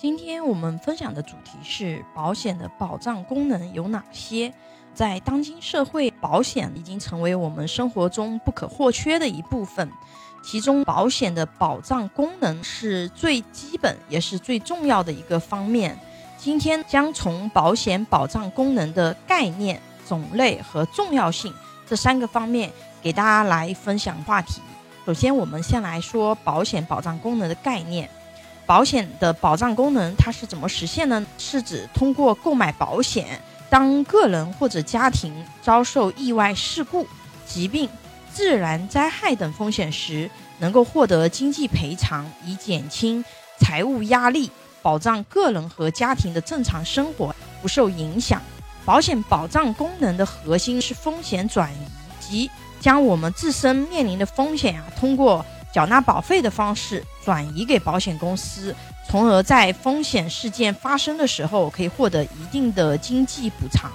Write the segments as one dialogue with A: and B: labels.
A: 今天我们分享的主题是保险的保障功能有哪些？在当今社会，保险已经成为我们生活中不可或缺的一部分。其中，保险的保障功能是最基本也是最重要的一个方面。今天将从保险保障功能的概念、种类和重要性这三个方面给大家来分享话题。首先，我们先来说保险保障功能的概念。保险的保障功能它是怎么实现呢？是指通过购买保险，当个人或者家庭遭受意外事故、疾病、自然灾害等风险时，能够获得经济赔偿，以减轻财务压力，保障个人和家庭的正常生活不受影响。保险保障功能的核心是风险转移，即将我们自身面临的风险啊，通过缴纳保费的方式转移给保险公司，从而在风险事件发生的时候可以获得一定的经济补偿，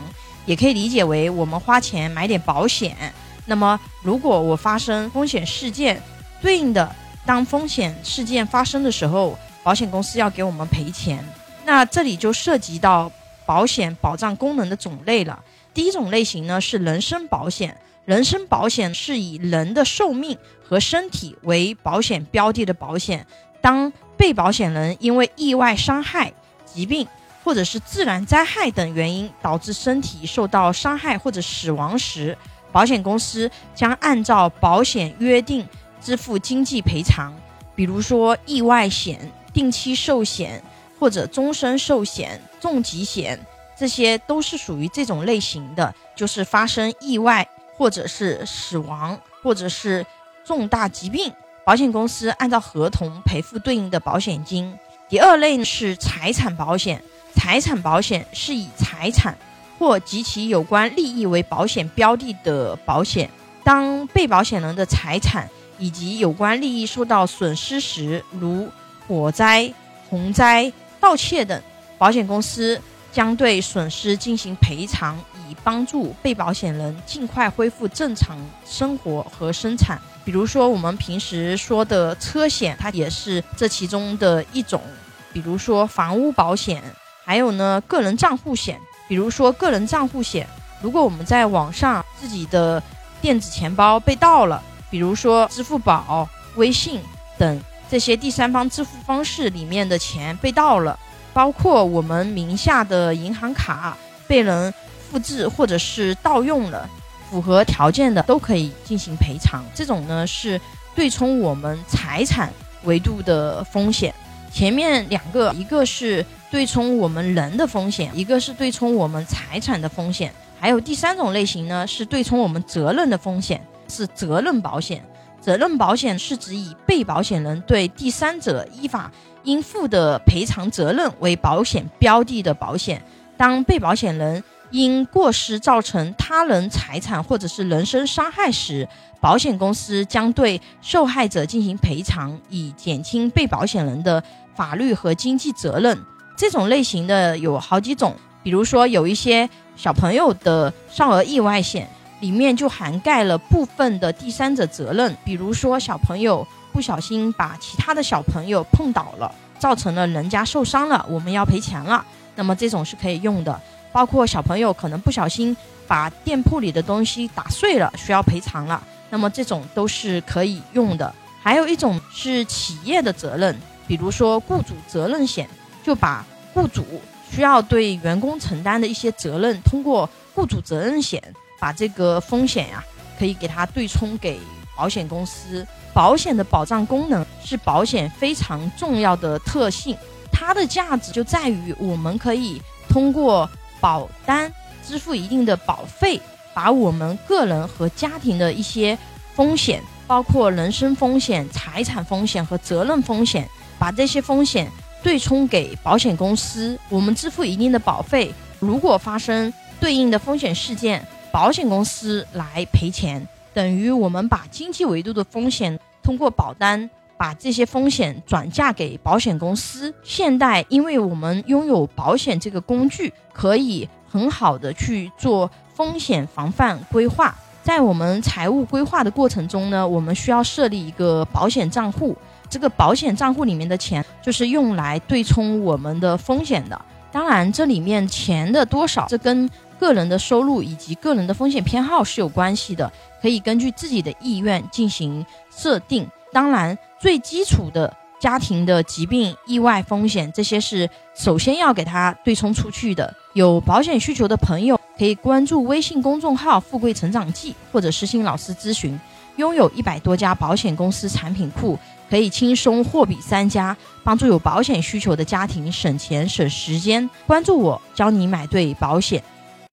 A: 也可以理解为我们花钱买点保险。那么，如果我发生风险事件，对应的当风险事件发生的时候，保险公司要给我们赔钱。那这里就涉及到保险保障功能的种类了。第一种类型呢是人身保险。人身保险是以人的寿命和身体为保险标的的保险。当被保险人因为意外伤害、疾病或者是自然灾害等原因导致身体受到伤害或者死亡时，保险公司将按照保险约定支付经济赔偿。比如说意外险、定期寿险或者终身寿险、重疾险，这些都是属于这种类型的，就是发生意外。或者是死亡，或者是重大疾病，保险公司按照合同赔付对应的保险金。第二类是财产保险，财产保险是以财产或及其有关利益为保险标的的保险。当被保险人的财产以及有关利益受到损失时，如火灾、洪灾、盗窃等，保险公司将对损失进行赔偿。以帮助被保险人尽快恢复正常生活和生产。比如说，我们平时说的车险，它也是这其中的一种。比如说房屋保险，还有呢个人账户险。比如说个人账户险，如果我们在网上自己的电子钱包被盗了，比如说支付宝、微信等这些第三方支付方式里面的钱被盗了，包括我们名下的银行卡被人。复制或者是盗用了，符合条件的都可以进行赔偿。这种呢是对冲我们财产维度的风险。前面两个，一个是对冲我们人的风险，一个是对冲我们财产的风险。还有第三种类型呢，是对冲我们责任的风险，是责任保险。责任保险是指以被保险人对第三者依法应负的赔偿责任为保险标的的保险。当被保险人因过失造成他人财产或者是人身伤害时，保险公司将对受害者进行赔偿，以减轻被保险人的法律和经济责任。这种类型的有好几种，比如说有一些小朋友的少儿意外险，里面就涵盖了部分的第三者责任，比如说小朋友不小心把其他的小朋友碰倒了，造成了人家受伤了，我们要赔钱了，那么这种是可以用的。包括小朋友可能不小心把店铺里的东西打碎了，需要赔偿了，那么这种都是可以用的。还有一种是企业的责任，比如说雇主责任险，就把雇主需要对员工承担的一些责任，通过雇主责任险把这个风险呀，可以给它对冲给保险公司。保险的保障功能是保险非常重要的特性，它的价值就在于我们可以通过保单支付一定的保费，把我们个人和家庭的一些风险，包括人身风险、财产风险和责任风险，把这些风险对冲给保险公司。我们支付一定的保费，如果发生对应的风险事件，保险公司来赔钱，等于我们把经济维度的风险通过保单把这些风险转嫁给保险公司。现代，因为我们拥有保险这个工具。可以很好的去做风险防范规划，在我们财务规划的过程中呢，我们需要设立一个保险账户。这个保险账户里面的钱就是用来对冲我们的风险的。当然，这里面钱的多少，这跟个人的收入以及个人的风险偏好是有关系的，可以根据自己的意愿进行设定。当然，最基础的家庭的疾病、意外风险，这些是首先要给他对冲出去的。有保险需求的朋友可以关注微信公众号“富贵成长记”或者私信老师咨询。拥有一百多家保险公司产品库。可以轻松货比三家，帮助有保险需求的家庭省钱省时间。关注我，教你买对保险。